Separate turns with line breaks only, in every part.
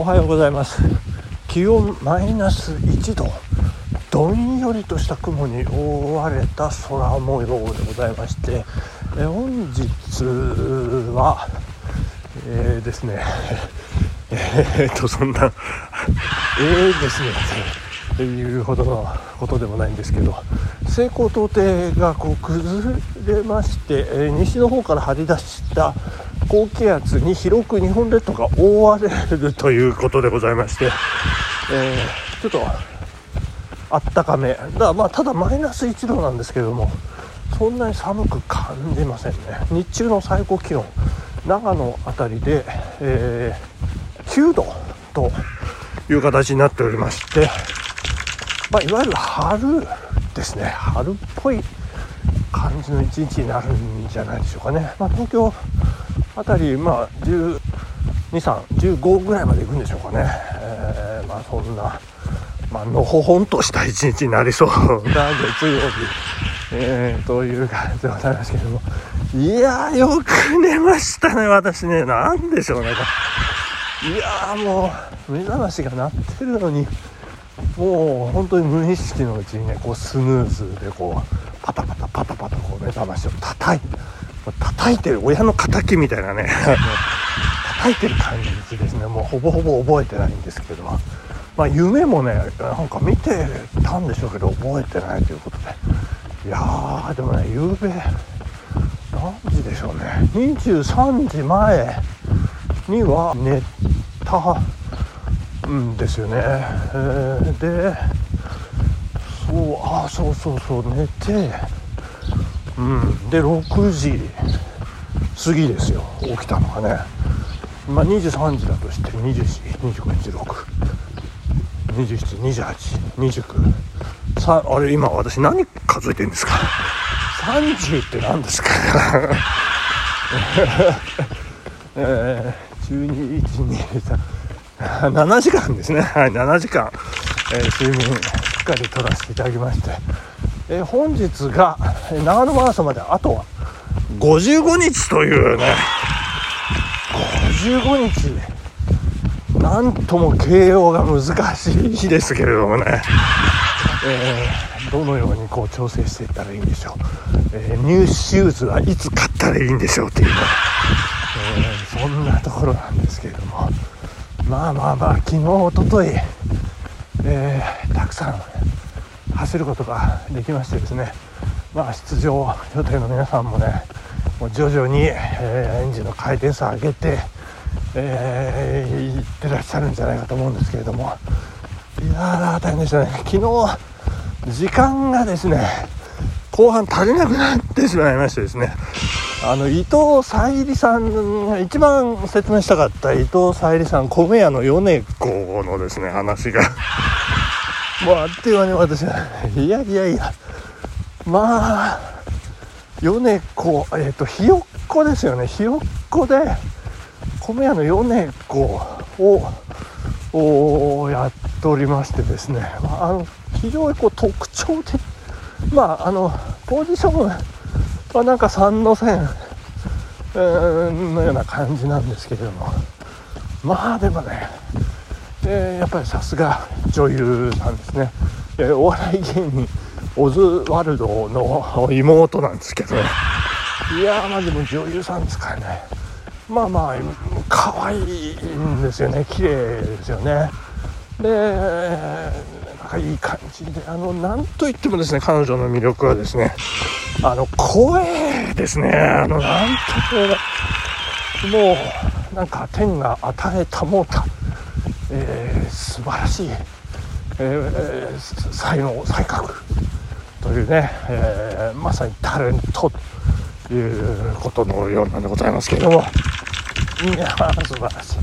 おはようございます。気温マイナス1度。どんよりとした雲に覆われた空模様でございましてえ本日は、えー、ですね。えー、っとそんなえーですね。っていうほどのことでもないんですけど西高東低がこう崩れまして、え西の方から張り出した高気圧に広く日本列島が覆われるということでございまして、えー、ちょっとあったかめ。だまあただマイナス1度なんですけどもそんなに寒く感じませんね。日中の最高気温長野辺りで、えー、9度という形になっておりまして、まあ、いわゆる春ですね。春っぽい感じの一日になるんじゃないでしょうかね、まあ、東京辺り、まあ、12、3、15ぐらいまで行くんでしょうかね、えー、まあ、そんな、まあのほほんとした一日になりそうな月曜日、えー、という感じでございますけれども、いやー、よく寝ましたね、私ね、なんでしょうね、いやー、もう、目覚ましが鳴ってるのに、もう本当に無意識のうちにね、こうスヌーズでこう、パタパタパタパタこう目覚ましを叩いて、叩いてる親の敵みたいなね。叩いてる感じですね。もうほぼほぼ覚えてないんですけど。まあ夢もねなんか見てたんでしょうけど覚えてないということで。いやーでもね夕べ何時でしょうね。23時前には寝たんですよね、えー、でそうああそうそうそう寝てうん。で6時過ぎですよ。起きたのがね。まあ23時だとして20時25 26 272829あれ今私何数えてるんですか？30って何ですか？えー、1212 7時間ですね。はい7時間、えー、睡眠しっかりとらせていただきまして。えー、本日が長野マラソンまであとは？55日というね。55日。なんとも形容が難しい日ですけれどもね、えー、どのようにこう調整していったらいいんでしょう、えー、ニューシューズはいつ買ったらいいんでしょうっていう。ね、えー、そんなところなんですけれども。まあまあまあ昨日おととい、えたくさん走ることができましてですね、まあ、出場予定の皆さんもねもう徐々に、えー、エンジンの回転数を上げて、えー、いってらっしゃるんじゃないかと思うんですけれどもいやー大変でしたね。昨日時間がですね後半足りなくなってしまいましてですねあの伊藤沙莉さんが一番説明したかった伊藤沙莉さん米屋の米子のですね話が。もうあっという間に私はいやいやいやまあ米子えっ、ー、とひよっこですよね。ひよっこで米屋の米子をやっておりましてですね、まあ、あの非常にこう特徴的まああのポジションはなんか3の線のような感じなんですけれども。まあでもねえー、やっぱりさすが女優なんですね、えー、お笑い芸人オズワルドの妹なんですけど。いやーまあでも女優さんですからね。まあまあ可愛いんですよね。綺麗ですよね。でなんかいい感じであのなんといってもですね彼女の魅力はですねあの声ですね。あのなんともうなんか天が与えたもうた。えー、素晴らしい、えー、才能才覚というね、えー、まさにタレントということのようなんでございますけれども。いや素晴らし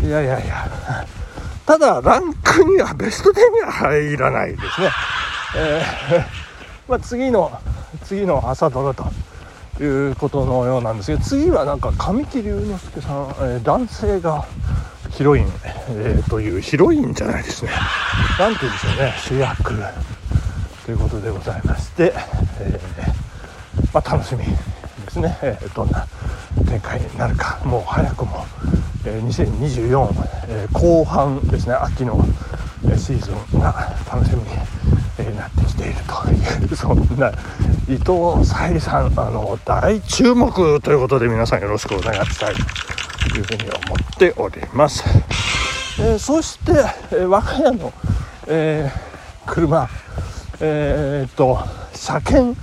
い。いやいやいや。ただランクにはベスト10には入らないですね、えー まあ、次の次の朝ドラということのようなんですけど次はなんか神木隆之介さん、えー、男性がヒロイン、えー、というヒロインじゃないですね。何て言うんでしょうね。主役ということでございまして、えー、まあ、楽しみですね、えー、どんな展開になるか。もう早くもえ2024、え後半ですね。秋のシーズンが楽しみに、えなってきているという そんな伊藤沙莉さんあの大注目ということで皆さんよろしくお願いしたい。いうふうに思っております。えーそして、えー我が家の、えー車。えーっと車検。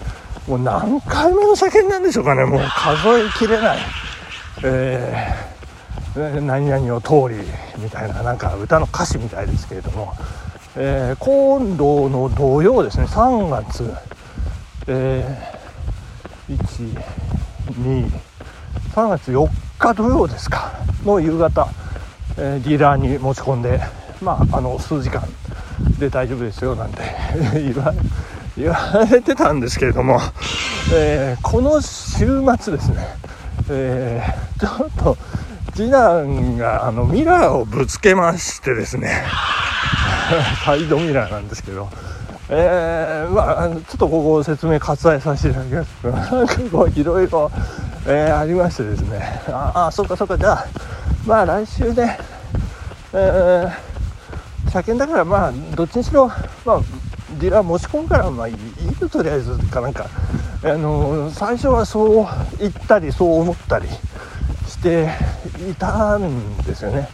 もう何回目の車検なんでしょうかね。もう数えきれない、えー何々を通りみたいななんか歌の歌詞みたいですけれども、えー今度の土曜ですね。3月、え123月4日土曜ですか。の夕方、えーディーラーに持ち込んでまああの数時間で大丈夫ですよなんて 言われてたんですけれども、えーこの週末ですね、えーちょっと次男があのミラーをぶつけましてですね サイドミラーなんですけど、えーまあ、ちょっとここ説明割愛させていただきます。けどなんかこういろいろ、えーありましてですね。あ あそうかそうか。じゃあまあ来週ね、えー車検だからまあどっちにしろ、まあ、ディーラー持ち込むからまあいいよとりあえずかなんか。あの最初はそう言ったりそう思ったりしていたんですよね、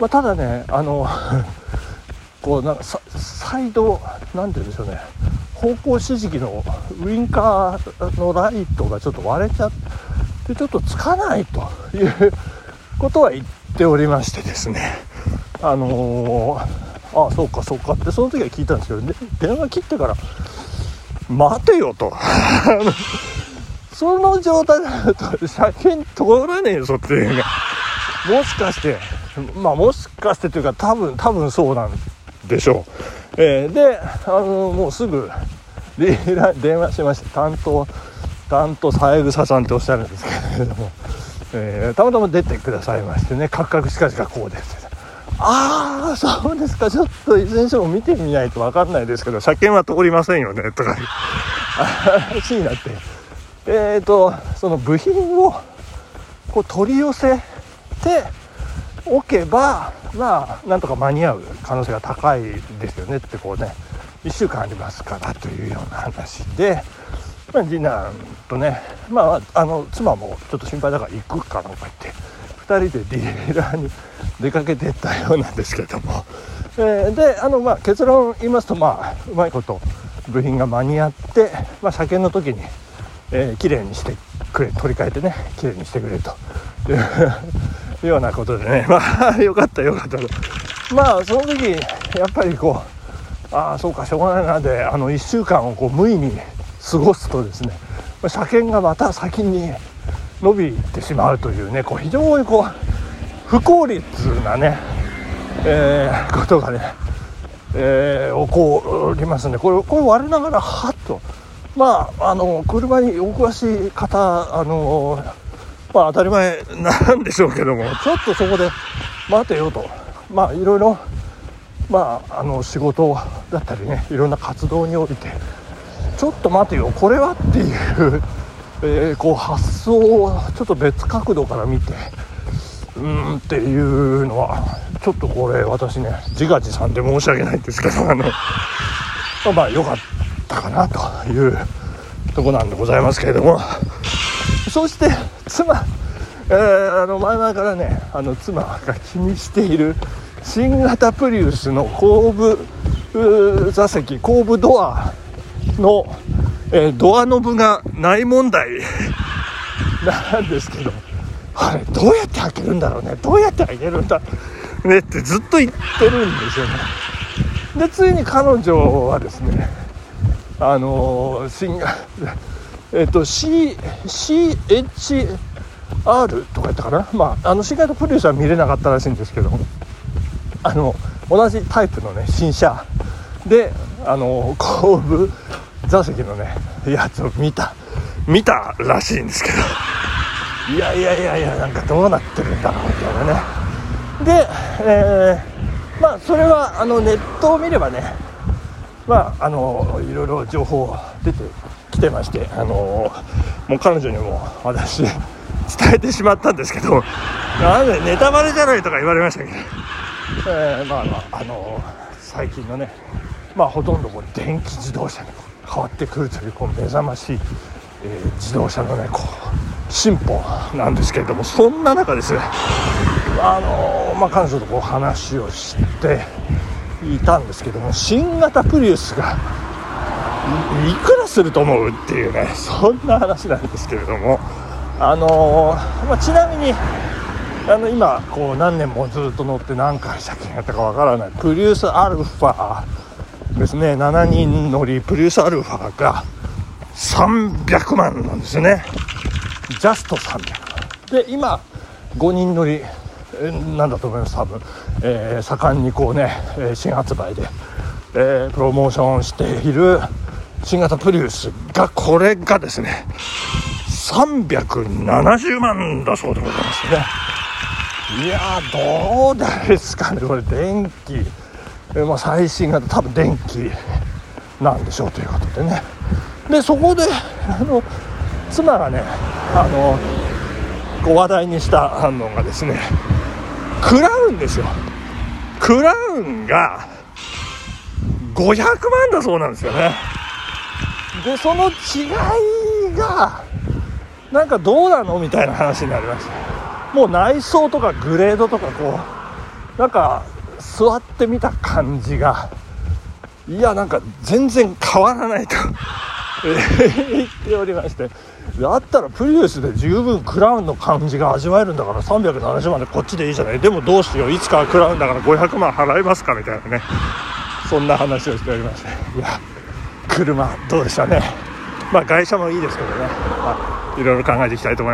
まあ、ただねあの こうなんかササイドなんて言うんでしょうね。方向指示器のウインカーのライトがちょっと割れちゃってちょっとつかないということは言っておりましてですね。あのーああそうかそうか。ってその時は聞いたんですけどで電話切ってから待てよと。その状態だと車検通らねえぞっていうね。もしかしてまあもしかしてというか多分多分そうなんでしょう、えーであのもうすぐ 電話しまして担当担当三枝さんっておっしゃるんですけれども、えーたまたま出てくださいましてねカクカクしかしかこうですああそうですか。ちょっといずれにしても見てみないと分かんないですけど車検は通りませんよねとか。いう話になって。えーとその部品をこう取り寄せておけばまあなんとか間に合う可能性が高いですよねってこうね1週間ありますからというような話で、まあ、次男とねまああの妻もちょっと心配だから行くかなんか言って2人でディレーラーに出かけてったようなんですけども、えーであの、まあ、結論言いますと、まあ、うまいこと部品が間に合って、まあ、車検の時に、えー、きれいにしてくれ取り替えてねきれいにしてくれと。いうようなことでね。まあよかったよかった。まあその時やっぱりこうああそうかしょうがないなであの1週間をこう無意に過ごすとですね車検がまた先に伸びてしまうというねこう非常にこう不効率なね、えーことがね、えー起こりますんでこれこれ我ながらはっと。まああの車にお詳しい方あのまあ当たり前なんでしょうけども。ちょっとそこで待てよと。まあいろいろまああの仕事だったりねいろんな活動においてちょっと待てよ。これはっていう、えーこう発想をちょっと別角度から見てうーんっていうのはちょっとこれ私ね自画自賛で申し訳ないんですけどあのまあまあ良かったかなというとこなんでございますけれども。そして妻、えーあの前々からねあの妻が気にしている新型プリウスの後部座席後部ドアの、えードアノブがない問題 なんですけどあれどうやって開けるんだろうねどうやって開けるんだねってずっと言ってるんですよね。でついに彼女はですねあのー新えっ、と C CHR とか言ったかな？まああの新型プリウスは見れなかったらしいんですけどあの同じタイプのね新車。であの後部座席のねやつを見た見たらしいんですけど。いやいやいやいやなんかどうなってるんだろうみたいなね。で、えーまあそれはあのネットを見ればねまああのいろいろ情報出てきてましてあのもう彼女にも私伝えてしまったんですけどなんでネタバレじゃないとか言われましたけど、えー、まあまああの最近のねまあほとんどこう電気自動車に変わってくるというこう目覚ましい、えー、自動車のねこう進歩なんですけれどもそんな中ですねあのまあ彼女とこう話をしていたんですけども新型プリウスがいくらすると思うっていうね そんな話なんですけれども。あのまあ、ちなみにあの今こう何年もずっと乗って何回借金やったかわからないプリウスアルファですね。7人乗りプリウスアルファが300万なんですね。ジャスト300万。で今5人乗りなんだと思います？多分、えー、盛んにこうね新発売で、えー、プロモーションしている新型プリウスがこれがですね370万だそうでございますね。いやどうですかねこれ電気、えまあ、最新型多分電気なんでしょうということでね。でそこであの妻がねあのこう話題にしたのがですねクラウンですよ。クラウンが500万だそうなんですよね。でその違いがなんかどうなのみたいな話になりました。もう内装とかグレードとかこうなんか座ってみた感じがいやなんか全然変わらないと 言っておりまして。だったらプリウスで十分クラウンの感じが味わえるんだから370万でこっちでいいじゃない。でもどうしよう。いつかはクラウンだから500万払いますか？みたいなね。そんな話をしておりまして。いや車どうでしたね。まあ外車もいいですけどね、まあ、いろいろ考えていきたいと思います。